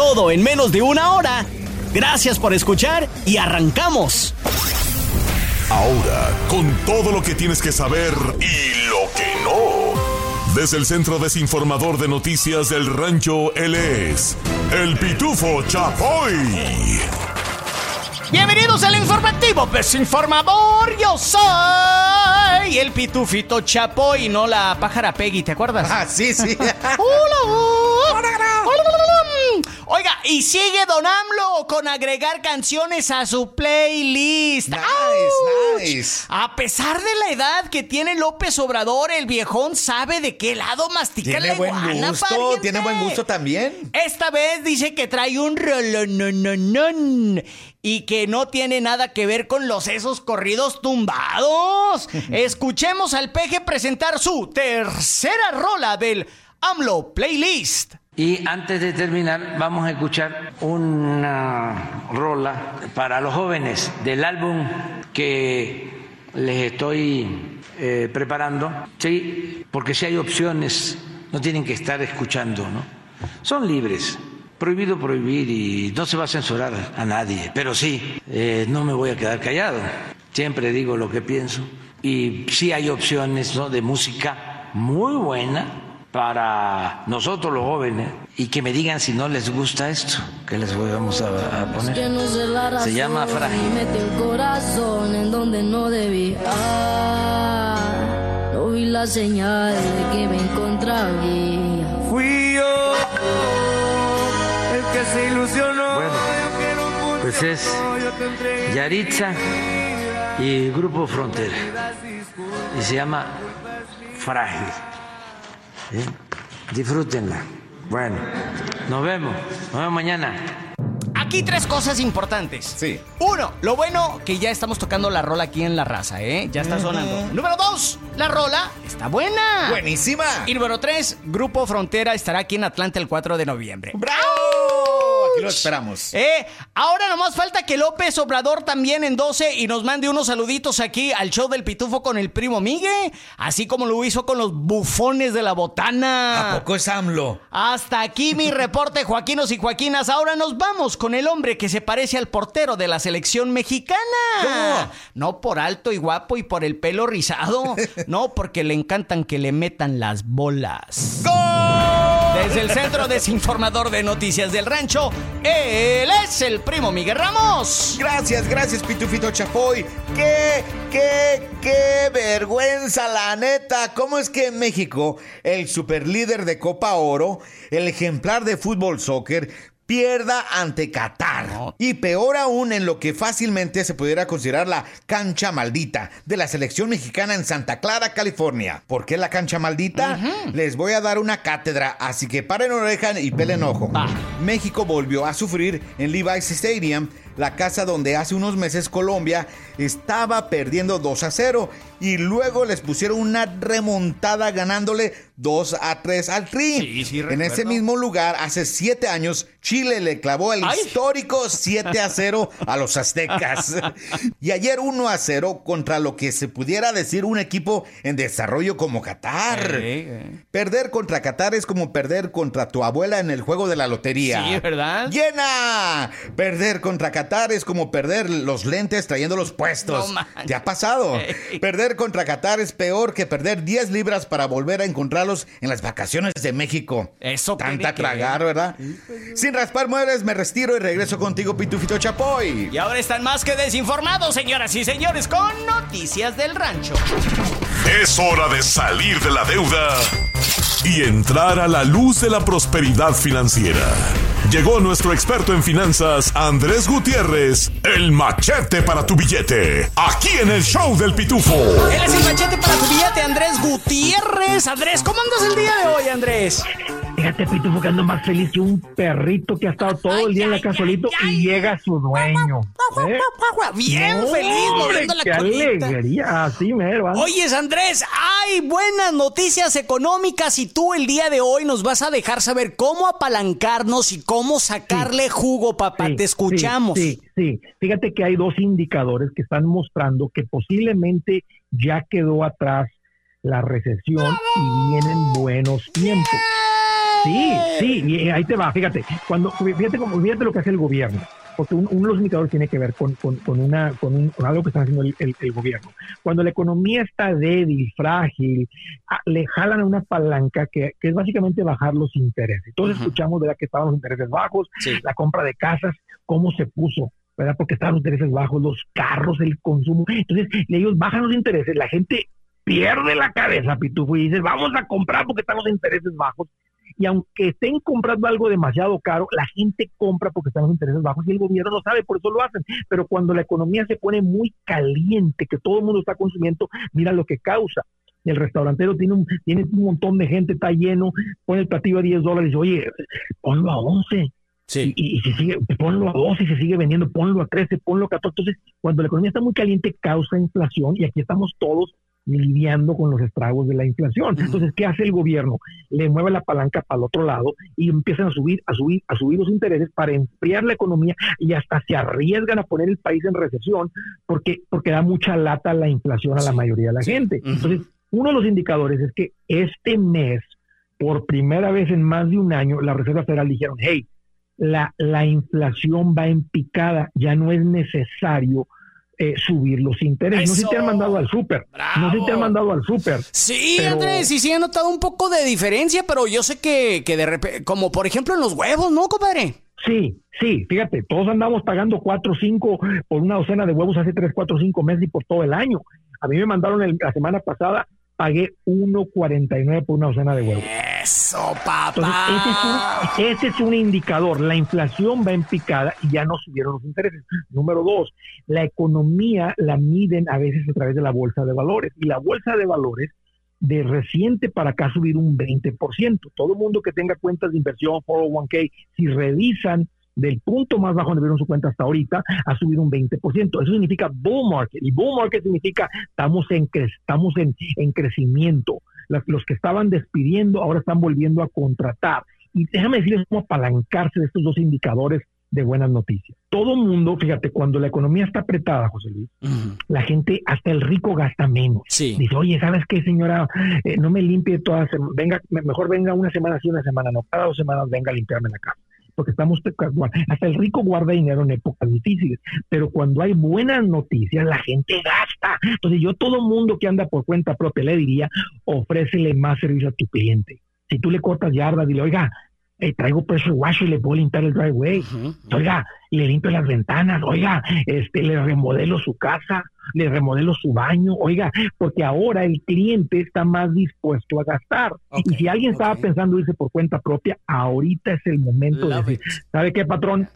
Todo en menos de una hora. Gracias por escuchar y arrancamos. Ahora, con todo lo que tienes que saber y lo que no. Desde el Centro Desinformador de Noticias del Rancho, él es el Pitufo Chapoy. Bienvenidos al informativo desinformador. Yo soy el pitufito Chapoy, no la pájara Peggy, ¿te acuerdas? Ah, sí, sí. Oiga, y sigue Don AMLO con agregar canciones a su playlist. Nice, nice. A pesar de la edad que tiene López Obrador, el viejón sabe de qué lado masticar Tiene la buen iguana, gusto, pariente. tiene buen gusto también. Esta vez dice que trae un rolonononón y que no tiene nada que ver con los esos corridos tumbados. Escuchemos al peje presentar su tercera rola del AMLO Playlist. Y antes de terminar, vamos a escuchar una rola para los jóvenes del álbum que les estoy eh, preparando. Sí, porque si hay opciones, no tienen que estar escuchando, ¿no? Son libres. Prohibido prohibir y no se va a censurar a nadie. Pero sí, eh, no me voy a quedar callado. Siempre digo lo que pienso. Y sí hay opciones ¿no? de música muy buena para nosotros los jóvenes y que me digan si no les gusta esto que les vamos a, a poner. Que no sé la razón, Se llama Frágil. el corazón en donde no debía. No vi la señal de que me encontraba. Fui yo el que se ilusionó. Bueno, Pues es Yaritza y Grupo Frontera y se llama Frágil. ¿Sí? Disfrútenla. Bueno, nos vemos. Nos vemos mañana. Aquí tres cosas importantes. Sí. Uno, lo bueno que ya estamos tocando la rola aquí en la raza, ¿eh? Ya está sonando. Número dos, la rola está buena. Buenísima. Y número tres, Grupo Frontera estará aquí en Atlanta el 4 de noviembre. ¡Bravo! Lo esperamos. Eh, ahora nomás falta que López Obrador también endose y nos mande unos saluditos aquí al show del Pitufo con el primo Migue, así como lo hizo con los bufones de la botana. ¿A poco es AMLO? Hasta aquí mi reporte, Joaquinos y Joaquinas. Ahora nos vamos con el hombre que se parece al portero de la selección mexicana. ¿Cómo? No por alto y guapo y por el pelo rizado. No, porque le encantan que le metan las bolas. Desde el Centro Desinformador de Noticias del Rancho, él es el primo Miguel Ramos. Gracias, gracias, Pitufito Chapoy. ¡Qué, qué, qué vergüenza, la neta! ¿Cómo es que en México, el superlíder de Copa Oro, el ejemplar de fútbol soccer, pierda ante Qatar? Y peor aún en lo que fácilmente se pudiera considerar la cancha maldita de la selección mexicana en Santa Clara, California. ¿Por qué la cancha maldita? Les voy a dar una cátedra, así que paren oreja y pelen ojo. México volvió a sufrir en Levi's Stadium, la casa donde hace unos meses Colombia estaba perdiendo 2 a 0 y luego les pusieron una remontada ganándole 2 a 3 al Tri. Sí, sí, en ese mismo lugar, hace 7 años, Chile le clavó el Ay. histórico 7 a 0 a los aztecas. y ayer 1 a 0 contra lo que se pudiera decir un equipo en desarrollo como Qatar. Eh, eh. Perder contra Qatar es como perder contra tu abuela en el juego de la lotería. Sí, ¿verdad? ¡Llena! Perder contra Qatar es como perder los lentes trayendo los puestos. No. ¿Te ha pasado? Perder contra Qatar es peor que perder 10 libras para volver a encontrarlos en las vacaciones de México. Eso Tanta tragar, ¿verdad? Sin raspar muebles, me retiro y regreso contigo, Pitufito Chapoy. Y ahora están más que desinformados, señoras y señores, con noticias del rancho. Es hora de salir de la deuda y entrar a la luz de la prosperidad financiera. Llegó nuestro experto en finanzas, Andrés Gutiérrez, el machete para tu billete, aquí en el show del pitufo. Él es el machete para tu billete, Andrés Gutiérrez. Andrés, ¿cómo andas el día de hoy, Andrés? Fíjate, Pitufo, que ando más feliz que un perrito que ha estado todo el día en la casa solito y llega su dueño. ¿eh? Bien feliz moviendo la qué alegría, así mero. Oyes, Andrés, hay buenas noticias económicas y tú el día de hoy nos vas a dejar saber cómo apalancarnos y cómo sacarle jugo, papá. Te escuchamos. Sí, sí, Fíjate que hay dos indicadores que están mostrando que posiblemente ya quedó atrás la recesión y vienen buenos tiempos. Sí, sí, y ahí te va, fíjate, cuando, fíjate, fíjate lo que hace el gobierno, porque uno de los indicadores tiene que ver con, una, con, algo que está haciendo el, gobierno. Cuando la economía está débil, frágil, ah, le jalan a una palanca que, es básicamente bajar los intereses. Todos escuchamos ¿verdad? que estaban los intereses bajos, la compra de casas, cómo se puso. ¿verdad? Porque estaban los intereses bajos, los carros, el consumo. Entonces, ellos bajan los intereses, la gente pierde la cabeza, Pitufo, y dice, vamos a comprar porque están los intereses bajos y aunque estén comprando algo demasiado caro, la gente compra porque están los intereses bajos y el gobierno no sabe, por eso lo hacen. Pero cuando la economía se pone muy caliente, que todo el mundo está consumiendo, mira lo que causa. El restaurantero tiene un, tiene un montón de gente, está lleno, pone el platillo a 10 dólares y oye, ponlo a 11. Sí. Y, si sigue, ponlo a 12 y se sigue vendiendo, ponlo a 13, ponlo a 14. Entonces, cuando la economía está muy caliente, causa inflación y aquí estamos todos lidiando con los estragos de la inflación. Entonces, ¿qué hace el gobierno? Le mueve la palanca para el otro lado y empiezan a subir, a subir, a subir los intereses para enfriar la economía y hasta se arriesgan a poner el país en recesión porque, porque da mucha lata la inflación a la mayoría de la gente. Entonces, uno de los indicadores es que este mes, por primera vez en más de un año, la Reserva Federal dijeron, hey, la, la inflación va en picada, ya no es necesario eh, subir los intereses. No sé si te han mandado al súper. No sé si te han mandado al súper. Sí, Andrés, sí, sí he notado un poco de diferencia, pero yo sé que, que de repente, como por ejemplo en los huevos, ¿no, compadre? Sí, sí, fíjate, todos andamos pagando 4 o 5 por una docena de huevos hace 3, 4, 5 meses y por todo el año. A mí me mandaron la semana pasada, pagué 1.49 por una docena de huevos. Eso, papá. ese, es un, indicador. La inflación va en picada y ya no subieron los intereses. Número dos, la economía la miden a veces a través de la bolsa de valores. Y la bolsa de valores de reciente para acá ha subido un 20%. Todo el mundo que tenga cuentas de inversión, 401k, si revisan del punto más bajo donde vieron su cuenta hasta ahorita, ha subido un 20%. Eso significa bull market. Y bull market significa estamos en, estamos en, en crecimiento los que estaban despidiendo ahora están volviendo a contratar. Y déjame decirles cómo apalancarse de estos dos indicadores de buenas noticias. Todo mundo, fíjate, cuando la economía está apretada, José Luis, la gente, hasta el rico gasta menos. Dice, oye, ¿sabes qué, señora? Eh, no me limpie todas, venga, mejor venga una semana sí, una semana no, cada dos semanas venga a limpiarme la casa porque estamos hasta el rico guarda dinero en épocas difíciles, pero cuando hay buenas noticias la gente gasta. Entonces yo todo mundo que anda por cuenta propia le diría, ofrécele más servicio a tu cliente. Si tú le cortas yardas, dile, oiga, eh, traigo pressure washer y le puedo limpiar el driveway. Oiga, le limpio las ventanas, oiga, este, le remodelo su casa, le remodelo su baño, oiga, porque ahora el cliente está más dispuesto a gastar. y si alguien estaba pensando irse por cuenta propia, ahorita es el momento de decir, ¿sabe qué, patrón?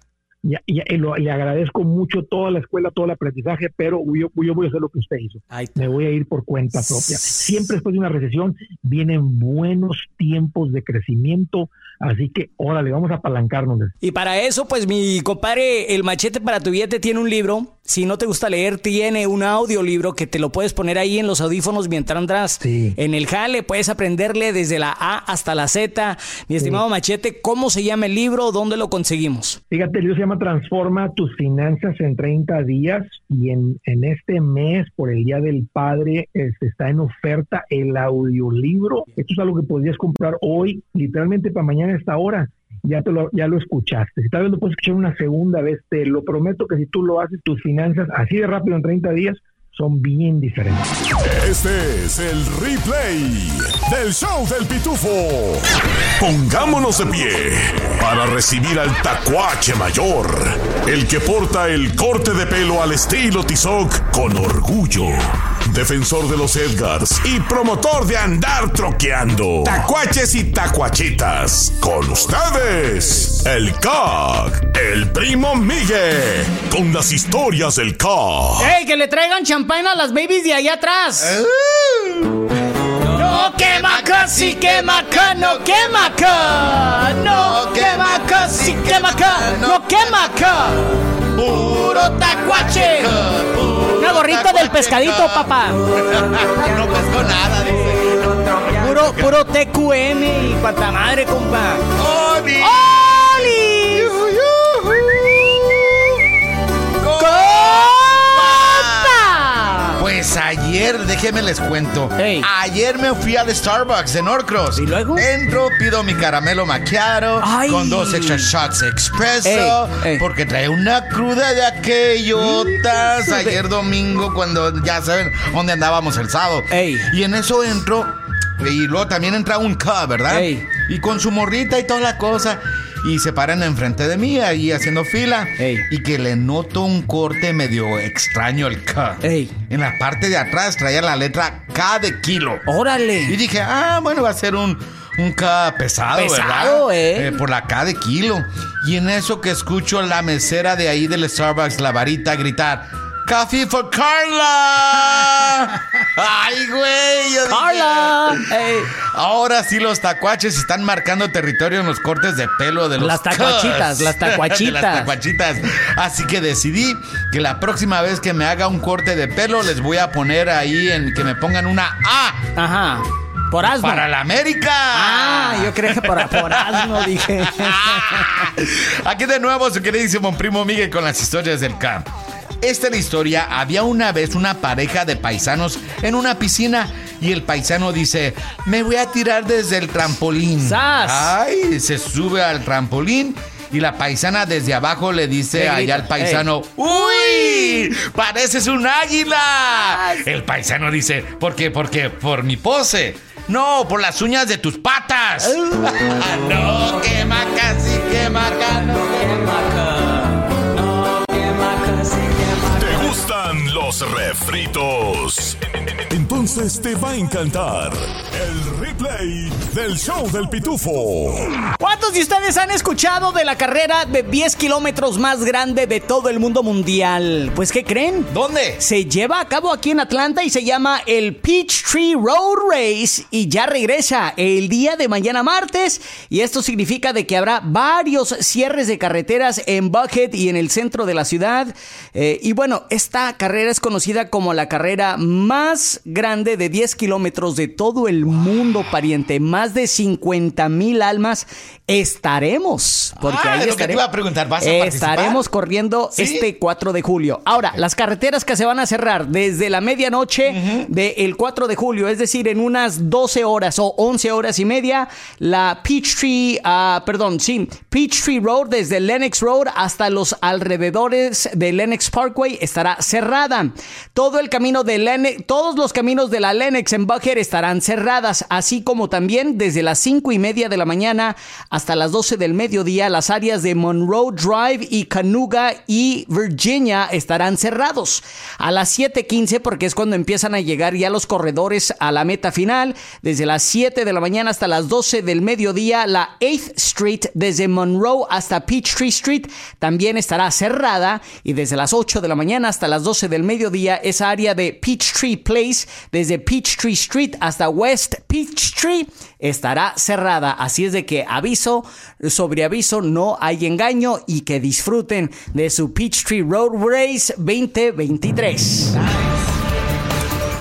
Y, le agradezco mucho toda la escuela, todo el aprendizaje, pero yo, voy a hacer lo que usted hizo. Me voy a ir por cuenta propia. Siempre después de una recesión vienen buenos tiempos de crecimiento, así que órale, vamos a apalancarnos. Y para eso, pues mi compadre, el machete para tu billete tiene un libro. Si no te gusta leer, tiene un audiolibro que te lo puedes poner ahí en los audífonos mientras andas en el jale. Puedes aprenderle desde la A hasta la Z. Mi estimado machete, ¿cómo se llama el libro? ¿Dónde lo conseguimos? Fíjate, libro se llama Transforma tus finanzas en 30 días y en, en este mes, por el Día del Padre, este, está en oferta el audiolibro. Esto es algo que podrías comprar hoy, literalmente para mañana esta hora ya, te lo, ya lo escuchaste. Si tal vez lo puedes escuchar una segunda vez, te lo prometo que si tú lo haces, tus finanzas así de rápido en 30 días son bien diferentes. Este es el replay del show del pitufo. Pongámonos de pie para recibir al tacuache mayor, el que porta el corte de pelo al estilo Tizoc con orgullo. Defensor de los Edgars y promotor de andar troqueando. Tacuaches y tacuachitas. Con ustedes, el CAG, el primo Miguel, con las historias del CAG. ¡Ey, que le traigan champán a las babies de allá atrás! No quema sí quema acá, no quema acá. No quema sí quema no quema acá. Puro tacuache. Una gorrita del pescadito, papá. No pesco nada, dice. Puro, puro TQM y cuanta madre, compa. ¡Oli! Pues ayer, déjenme les cuento. Ayer me fui al Starbucks de Norcross. ¿Y luego? Entro, pido mi caramelo macchiato Ay. con dos extra shots expreso. Porque trae una cruda de aquellotas. Ayer domingo, cuando ya saben dónde andábamos el sábado. Y en eso entro. Y luego también entra un K, ¿verdad? Y con su morrita y toda la cosa. Y se paran enfrente de mí, ahí haciendo fila. Ey. Y que le noto un corte medio extraño el K. Ey. En la parte de atrás traía la letra K de kilo. Y Órale. dije, ah, bueno, va a ser un, un K pesado, Pesado, ¿verdad? ¿eh? Por la K de kilo. Y en eso que escucho la mesera de ahí del Starbucks, la varita, gritar, ¡Coffee for Carla! ¡Ay, güey! yo Carla. Ahora sí los tacuaches están marcando territorio en los cortes de pelo de los Las tacuachitas, las tacuachitas. Las tacuachitas. Así que decidí que la próxima vez que me haga un corte de pelo les voy a poner ahí en que me pongan una A Ajá. Por asno. para la América. Ah, yo creo que por, por asno dije. Aquí de nuevo su queridísimo primo Miguel con las historias del camp. Esta es la historia. Había una vez una pareja de paisanos en una piscina y el paisano dice, me voy a tirar desde el trampolín. ¡Sas! Ay, se sube al trampolín y la paisana desde abajo le dice allá al paisano, ¡Uy! ¡Pareces un águila! El paisano dice, ¿por qué? ¿Por qué? Por mi pose. No, por las uñas de tus patas. no, que maca, sí, que maca, no, que ¿Te refritos? Entonces te va a encantar el replay del show del pitufo. ¿Cuántos de ustedes han escuchado de la carrera de 10 kilómetros más grande de todo el mundo mundial? Pues, ¿qué creen? ¿Dónde? Se lleva a cabo aquí en Atlanta y se llama el Peachtree Road Race y ya regresa el día de mañana martes y esto significa de que habrá varios cierres de carreteras en Buckhead y en el centro de la ciudad Eh, y bueno, esta carrera es conocida como la carrera más grande de 10 kilómetros de todo el mundo, pariente. Más de 50 mil almas estaremos. Porque Ah, ahí lo que te estaremos. iba a preguntar, ¿vas a participar? Estaremos corriendo ¿Sí? este 4 de julio. Ahora, las carreteras que se van a cerrar desde la medianoche del 4 de julio, es decir, en unas 12 horas o 11 horas y media, la Peachtree, ah, perdón, sí, Peachtree Road desde Lennox Road hasta los alrededores de Lennox Parkway estará cerrada. Todo el camino de Lennox, todos los caminos de la Lennox en Buckhead estarán cerradas, así como también desde las 5 y media de la mañana hasta las 12 del mediodía, las áreas de Monroe Drive y Canuga y Virginia estarán cerrados. A las 7:15, porque es cuando empiezan a llegar ya los corredores a la meta final, desde las 7 de la mañana hasta las 12 del mediodía, la 8th Street desde Monroe hasta Peachtree Street también estará cerrada y desde las 8 de la mañana hasta las 12 del mediodía, esa área de Peachtree Place, desde Peachtree Street hasta West Peachtree, estará cerrada. Así es de que aviso, sobre aviso, no hay engaño y que disfruten de su Peachtree Road Race 2023.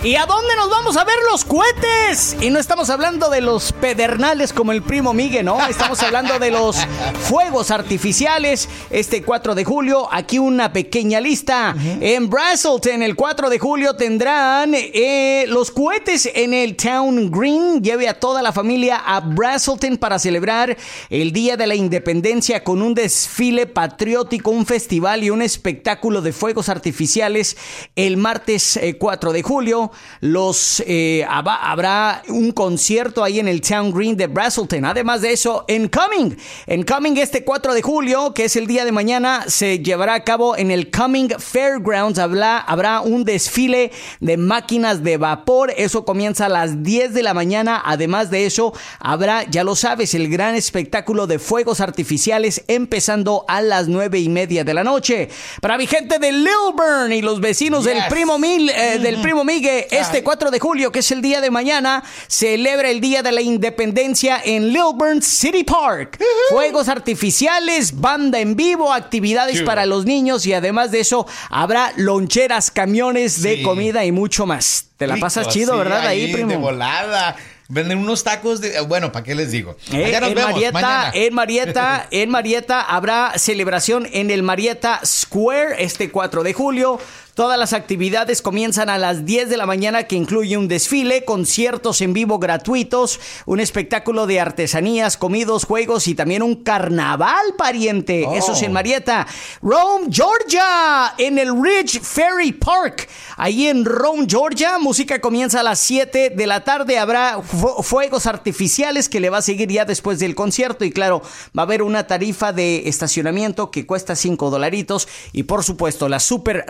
¿Y a dónde nos vamos a ver los cohetes? Y no estamos hablando de los pedernales como el primo Miguel, ¿no? Estamos hablando de los fuegos artificiales. Este 4 de julio, aquí una pequeña lista. En Braselton, el 4 de julio, tendrán eh, los cohetes en el Town Green. Lleve a toda la familia a Braselton para celebrar el Día de la Independencia con un desfile patriótico, un festival y un espectáculo de fuegos artificiales el martes eh, 4 de julio. Los eh, habrá un concierto ahí en el Town Green de Braselton. Además de eso, en Coming, en Coming este 4 de julio, que es el día de mañana, se llevará a cabo en el Coming Fairgrounds. Habrá, habrá un desfile de máquinas de vapor. Eso comienza a las 10 de la mañana. Además de eso, habrá, ya lo sabes, el gran espectáculo de fuegos artificiales empezando a las 9 y media de la noche. Para mi gente de Lilburn y los vecinos del primo Mil, eh, del primo Migue, que este 4 de julio, que es el día de mañana, celebra el Día de la Independencia en Lilburn City Park. Juegos artificiales, banda en vivo, actividades para los niños y además de eso habrá loncheras, camiones de comida y mucho más. Te la pasas chido, ¿verdad? Ahí, primo. De volada. Venden unos tacos de. Bueno, ¿para qué les digo? Eh, en, Marieta, en Marieta, en Marieta habrá celebración en el Marieta Square este 4 de julio. Todas las actividades comienzan a las 10 de la mañana que incluye un desfile, conciertos en vivo gratuitos, un espectáculo de artesanías, comidos, juegos y también un carnaval pariente. Eso es en oh. Marietta. Rome, Georgia, en el Ridge Ferry Park. Ahí en Rome, Georgia, música comienza a las 7 de la tarde. Habrá fuegos artificiales que le va a seguir ya después del concierto y claro, va a haber una tarifa de estacionamiento que cuesta 5 dolaritos y por supuesto la super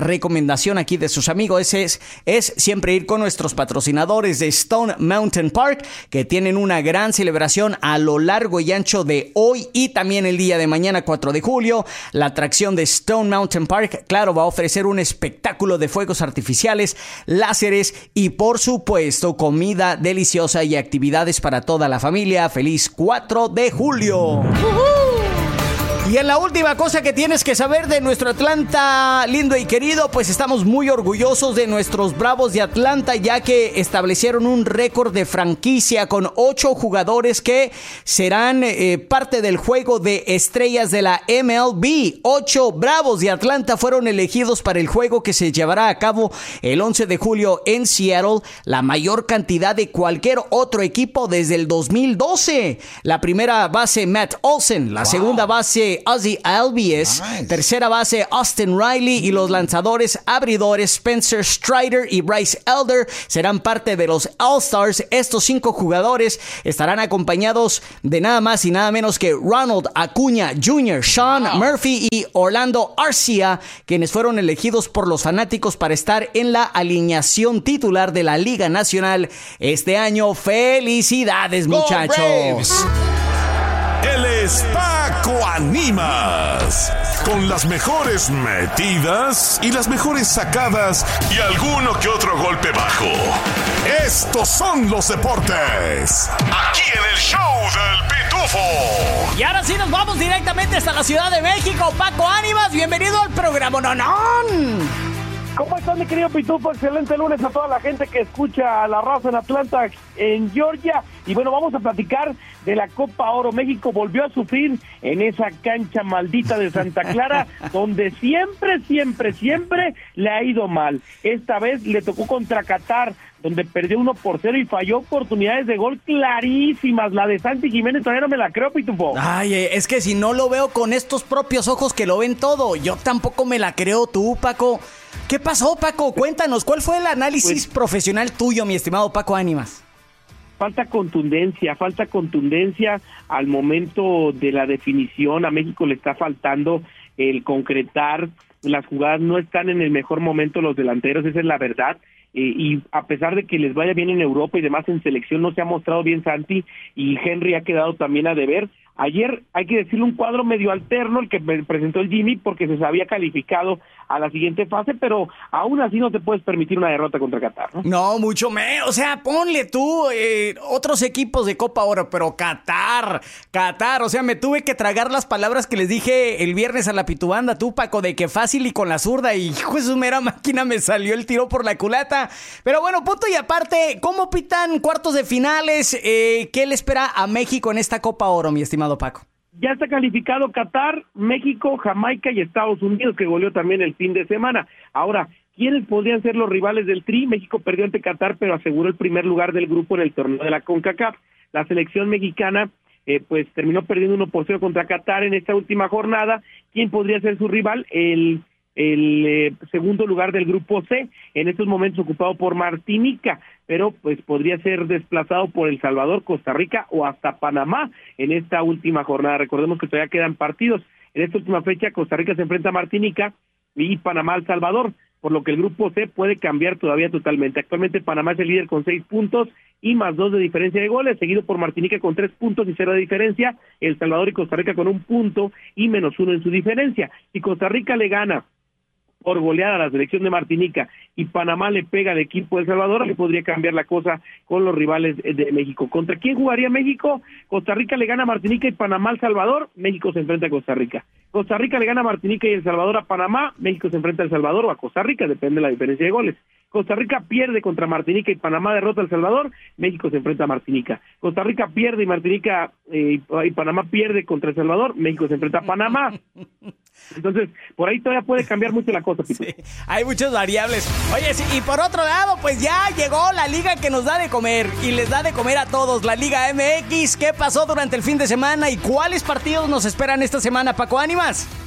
aquí de sus amigos es, es siempre ir con nuestros patrocinadores de Stone Mountain Park, que tienen una gran celebración a lo largo y ancho de hoy y también el día de mañana, 4 de julio. La atracción de Stone Mountain Park, claro, va a ofrecer un espectáculo de fuegos artificiales, láseres y por supuesto comida deliciosa y actividades para toda la familia. Feliz 4 de julio. Y en la última cosa que tienes que saber de nuestro Atlanta lindo y querido, pues estamos muy orgullosos de nuestros Bravos de Atlanta ya que establecieron un récord de franquicia con ocho jugadores que serán eh, parte del juego de estrellas de la MLB. Ocho Bravos de Atlanta fueron elegidos para el juego que se llevará a cabo el 11 de julio en Seattle, la mayor cantidad de cualquier otro equipo desde el 2012. La primera base Matt Olsen, la segunda base Ozzy Albies, tercera base Austin Riley y los lanzadores abridores Spencer Strider y Bryce Elder serán parte de los All-Stars. Estos cinco jugadores estarán acompañados de nada más y nada menos que Ronald Acuña Jr., Sean Murphy y Orlando Arcia, quienes fueron elegidos por los fanáticos para estar en la alineación titular de la Liga Nacional este año. ¡Felicidades, muchachos! Es Paco Animas. Con las mejores metidas y las mejores sacadas y alguno que otro golpe bajo. Estos son los deportes. Aquí en el show del Pitufo. Y ahora sí nos vamos directamente hasta la Ciudad de México. Paco Animas, bienvenido al programa Nonón. ¿Cómo estás, mi querido Pitufo? Excelente lunes a toda la gente que escucha a la raza en Atlanta, en Georgia. Y bueno, vamos a platicar de la Copa Oro. México volvió a sufrir en esa cancha maldita de Santa Clara, donde siempre, siempre, siempre le ha ido mal. Esta vez le tocó contra Qatar, donde perdió uno por cero y falló oportunidades de gol clarísimas. La de Santi Jiménez todavía no me la creo, Pitufo. Ay, eh, es que si no lo veo con estos propios ojos que lo ven todo, yo tampoco me la creo tú, Paco. ¿Qué pasó, Paco? Cuéntanos, ¿cuál fue el análisis pues profesional tuyo, mi estimado Paco Ánimas? Falta contundencia, falta contundencia al momento de la definición. A México le está faltando el concretar. Las jugadas no están en el mejor momento los delanteros, esa es la verdad. Eh, y a pesar de que les vaya bien en Europa y demás en selección, no se ha mostrado bien Santi y Henry ha quedado también a deber. Ayer hay que decirle un cuadro medio alterno el que presentó el Jimmy porque se había calificado a la siguiente fase, pero aún así no te puedes permitir una derrota contra Qatar, ¿no? No, mucho menos. O sea, ponle tú eh, otros equipos de Copa Oro, pero Qatar, Qatar. O sea, me tuve que tragar las palabras que les dije el viernes a la pitubanda, tú, Paco, de que fácil y con la zurda. Y hijo de su mera máquina me salió el tiro por la culata. Pero bueno, punto y aparte, ¿cómo pitan cuartos de finales? Eh, ¿Qué le espera a México en esta Copa Oro, mi estimado Paco? Ya está calificado Qatar, México, Jamaica y Estados Unidos, que goleó también el fin de semana. Ahora, ¿quiénes podrían ser los rivales del Tri? México perdió ante Qatar, pero aseguró el primer lugar del grupo en el torneo de la CONCACAF. La selección mexicana eh, pues terminó perdiendo uno por cero contra Qatar en esta última jornada. ¿Quién podría ser su rival? El el eh, segundo lugar del grupo C, en estos momentos ocupado por Martinica, pero pues podría ser desplazado por El Salvador, Costa Rica o hasta Panamá en esta última jornada. Recordemos que todavía quedan partidos. En esta última fecha Costa Rica se enfrenta a Martinica y Panamá al Salvador, por lo que el grupo C puede cambiar todavía totalmente. Actualmente Panamá es el líder con seis puntos y más dos de diferencia de goles, seguido por Martinica con tres puntos y cero de diferencia, El Salvador y Costa Rica con un punto y menos uno en su diferencia. Si Costa Rica le gana por golear a la selección de Martinica y Panamá le pega al equipo de El Salvador, le podría cambiar la cosa con los rivales de México. ¿Contra quién jugaría México? Costa Rica le gana a Martinica y Panamá al Salvador, México se enfrenta a Costa Rica. Costa Rica le gana a Martinica y El Salvador a Panamá, México se enfrenta a El Salvador o a Costa Rica, depende de la diferencia de goles. Costa Rica pierde contra Martinica y Panamá derrota a El Salvador, México se enfrenta a Martinica. Costa Rica pierde y Martinica eh, y Panamá pierde contra El Salvador, México se enfrenta a Panamá. Entonces, por ahí todavía puede cambiar mucho la cosa. Sí, hay muchas variables. Oye, y por otro lado, pues ya llegó la liga que nos da de comer y les da de comer a todos, la Liga MX. ¿Qué pasó durante el fin de semana y cuáles partidos nos esperan esta semana, Paco Ánimas?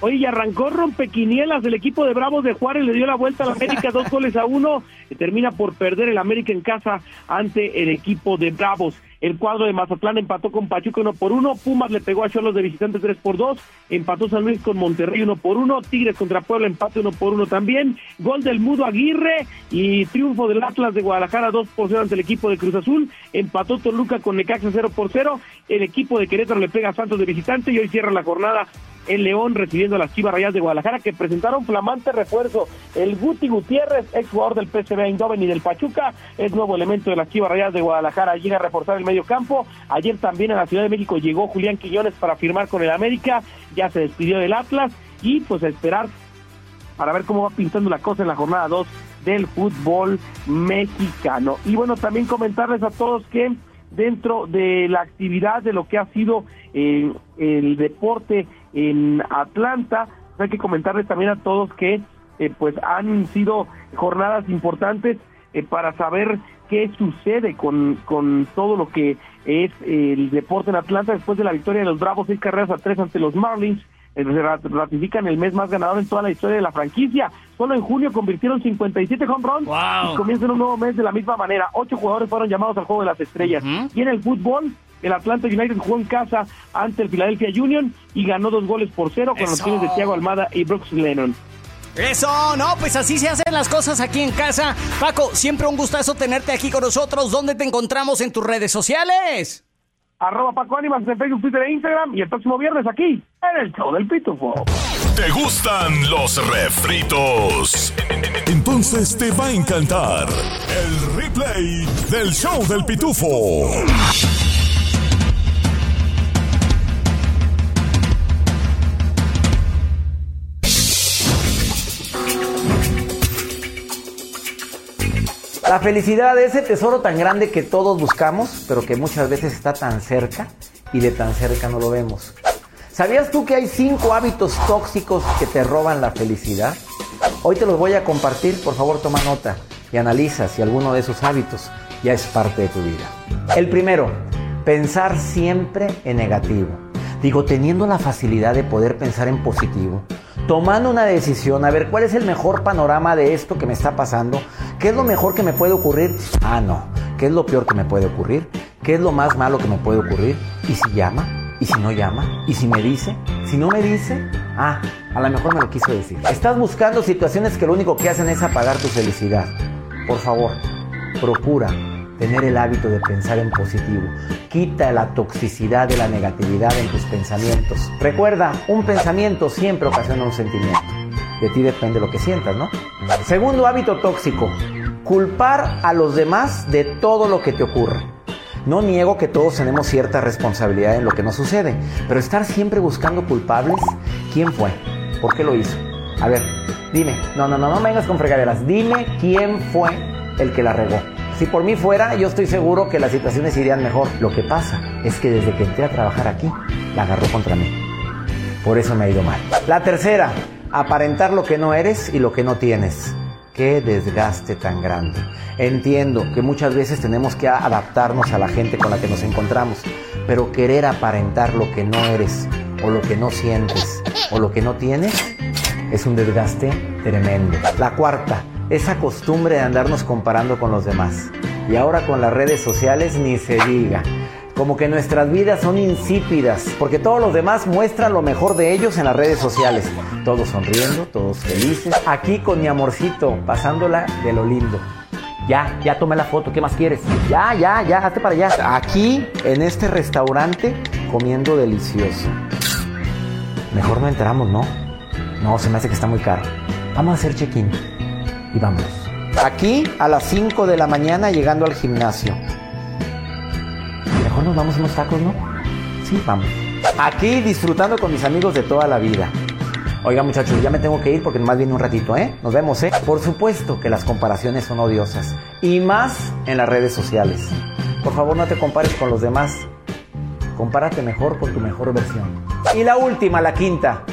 Oye, arrancó rompequinielas, el equipo de Bravos de Juárez le dio la vuelta a la América, dos goles a uno, y termina por perder el América en casa ante el equipo de Bravos. El cuadro de Mazatlán empató con Pachuca uno por uno. Pumas le pegó a Cholos de visitantes tres por dos. Empató San Luis con Monterrey uno por uno. Tigres contra Puebla empate uno por uno también. Gol del Mudo Aguirre y triunfo del Atlas de Guadalajara dos por cero ante el equipo de Cruz Azul. Empató Toluca con Necaxa cero por cero. El equipo de Querétaro le pega a Santos de visitante y hoy cierra la jornada el León recibiendo a las Chivas Rayas de Guadalajara que presentaron flamante refuerzo. El Guti Gutiérrez, ex jugador del PSV Eindhoven y del Pachuca, es nuevo elemento de las Chivas Rayas de Guadalajara. Llega a reforzar el medio campo. Ayer también a la Ciudad de México llegó Julián Quiñones para firmar con el América. Ya se despidió del Atlas y pues a esperar para ver cómo va pintando la cosa en la jornada 2 del fútbol mexicano. Y bueno, también comentarles a todos que dentro de la actividad de lo que ha sido eh, el deporte en Atlanta. Hay que comentarles también a todos que eh, pues han sido jornadas importantes eh, para saber qué sucede con, con todo lo que es el deporte en Atlanta después de la victoria de los Bravos, seis carreras a tres ante los Marlins. Eh, ratifican el mes más ganador en toda la historia de la franquicia. Solo en junio convirtieron 57 home runs y comienzan un nuevo mes de la misma manera. Ocho jugadores fueron llamados al juego de las estrellas. Y en el fútbol, el Atlanta United jugó en casa ante el Philadelphia Union y ganó dos goles por cero con los goles de Thiago Almada y Brooks Lennon. Eso, no, pues así se hacen las cosas aquí en casa. Paco, siempre un gustazo tenerte aquí con nosotros. ¿Dónde te encontramos en tus redes sociales? Arroba Paco Ánimas en Facebook, Twitter e Instagram y el próximo viernes aquí en el show del Pitufo. ¿Te gustan los refritos? Entonces te va a encantar el replay del show del Pitufo. La felicidad es ese tesoro tan grande que todos buscamos, pero que muchas veces está tan cerca y de tan cerca no lo vemos. ¿Sabías tú que hay cinco hábitos tóxicos que te roban la felicidad? Hoy te los voy a compartir, por favor toma nota y analiza si alguno de esos hábitos ya es parte de tu vida. El primero, pensar siempre en negativo. Digo, teniendo la facilidad de poder pensar en positivo, tomando una decisión, a ver cuál es el mejor panorama de esto que me está pasando, qué es lo mejor que me puede ocurrir, ah, no, qué es lo peor que me puede ocurrir, qué es lo más malo que me puede ocurrir, y si llama, y si no llama, y si me dice, si no me dice, ah, a lo mejor me lo quiso decir. Estás buscando situaciones que lo único que hacen es apagar tu felicidad. Por favor, procura tener el hábito de pensar en positivo. Quita la toxicidad de la negatividad en tus pensamientos. Recuerda, un pensamiento siempre ocasiona un sentimiento. De ti depende lo que sientas, ¿no? Segundo hábito tóxico, culpar a los demás de todo lo que te ocurre. No niego que todos tenemos cierta responsabilidad en lo que nos sucede, pero estar siempre buscando culpables, ¿quién fue? ¿Por qué lo hizo? A ver, dime, no, no, no, no vengas con fregaderas, dime quién fue el que la regó. Si por mí fuera, yo estoy seguro que las situaciones irían mejor. Lo que pasa es que desde que entré a trabajar aquí, la agarró contra mí. Por eso me ha ido mal. La tercera, aparentar lo que no eres y lo que no tienes. Qué desgaste tan grande. Entiendo que muchas veces tenemos que adaptarnos a la gente con la que nos encontramos, pero querer aparentar lo que no eres o lo que no sientes o lo que no tienes es un desgaste tremendo. La cuarta, esa costumbre de andarnos comparando con los demás. Y ahora con las redes sociales ni se diga. Como que nuestras vidas son insípidas, porque todos los demás muestran lo mejor de ellos en las redes sociales. Todos sonriendo, todos felices. Aquí con mi amorcito, pasándola de lo lindo. Ya, ya tomé la foto, ¿qué más quieres? Ya, ya, ya, hazte para allá. Aquí, en este restaurante, comiendo delicioso. Mejor no entramos, ¿no? No, se me hace que está muy caro. Vamos a hacer check-in y vamos. Aquí a las 5 de la mañana llegando al gimnasio. Mejor nos vamos unos tacos, ¿no? Sí, vamos. Aquí disfrutando con mis amigos de toda la vida. Oiga muchachos, ya me tengo que ir porque más viene un ratito, ¿eh? Nos vemos, ¿eh? Por supuesto que las comparaciones son odiosas. Y más en las redes sociales. Por favor no te compares con los demás. Compárate mejor con tu mejor versión. Y la última, la quinta.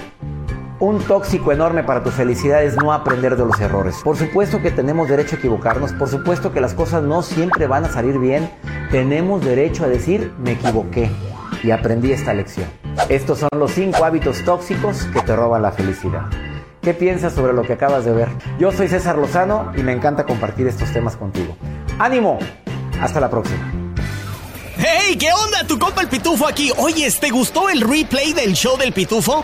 Un tóxico enorme para tu felicidad es no aprender de los errores. Por supuesto que tenemos derecho a equivocarnos, por supuesto que las cosas no siempre van a salir bien. Tenemos derecho a decir me equivoqué y aprendí esta lección. Estos son los cinco hábitos tóxicos que te roban la felicidad. ¿Qué piensas sobre lo que acabas de ver? Yo soy César Lozano y me encanta compartir estos temas contigo. ¡Ánimo! Hasta la próxima. ¡Hey! ¿Qué onda? Tu compa el Pitufo aquí. Oye, ¿te gustó el replay del show del Pitufo?